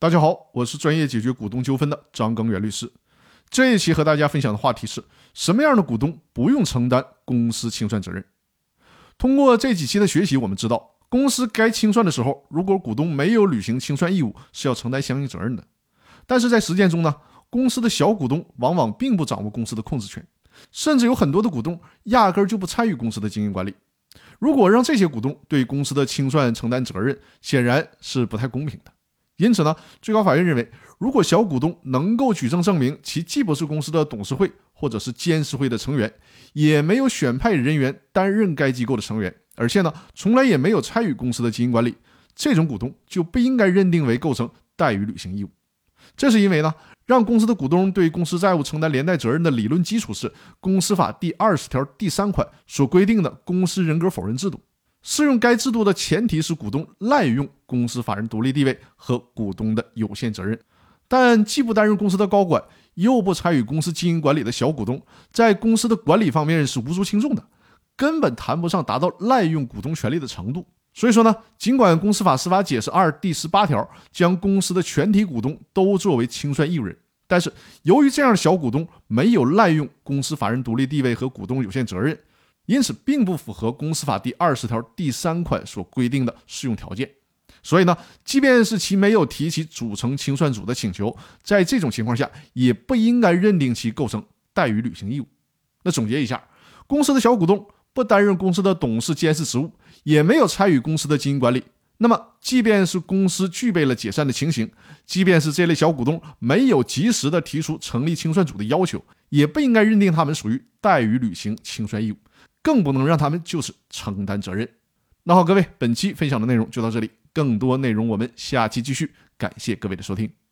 大家好，我是专业解决股东纠纷的张庚元律师。这一期和大家分享的话题是什么样的股东不用承担公司清算责任？通过这几期的学习，我们知道公司该清算的时候，如果股东没有履行清算义务，是要承担相应责任的。但是在实践中呢，公司的小股东往往并不掌握公司的控制权，甚至有很多的股东压根儿就不参与公司的经营管理。如果让这些股东对公司的清算承担责任，显然是不太公平的。因此呢，最高法院认为，如果小股东能够举证证明其既不是公司的董事会或者是监事会的成员，也没有选派人员担任该机构的成员，而且呢，从来也没有参与公司的经营管理，这种股东就不应该认定为构成怠于履行义务。这是因为呢，让公司的股东对公司债务承担连带责任的理论基础是公司法第二十条第三款所规定的公司人格否认制度。适用该制度的前提是股东滥用公司法人独立地位和股东的有限责任，但既不担任公司的高管，又不参与公司经营管理的小股东，在公司的管理方面是无足轻重的，根本谈不上达到滥用股东权利的程度。所以说呢，尽管公司法司法解释二第十八条将公司的全体股东都作为清算义务人，但是由于这样的小股东没有滥用公司法人独立地位和股东有限责任。因此，并不符合公司法第二十条第三款所规定的适用条件。所以呢，即便是其没有提起组成清算组的请求，在这种情况下，也不应该认定其构成怠于履行义务。那总结一下，公司的小股东不担任公司的董事、监事职务，也没有参与公司的经营管理。那么，即便是公司具备了解散的情形，即便是这类小股东没有及时的提出成立清算组的要求，也不应该认定他们属于怠于履行清算义务。更不能让他们就此承担责任。那好，各位，本期分享的内容就到这里，更多内容我们下期继续。感谢各位的收听。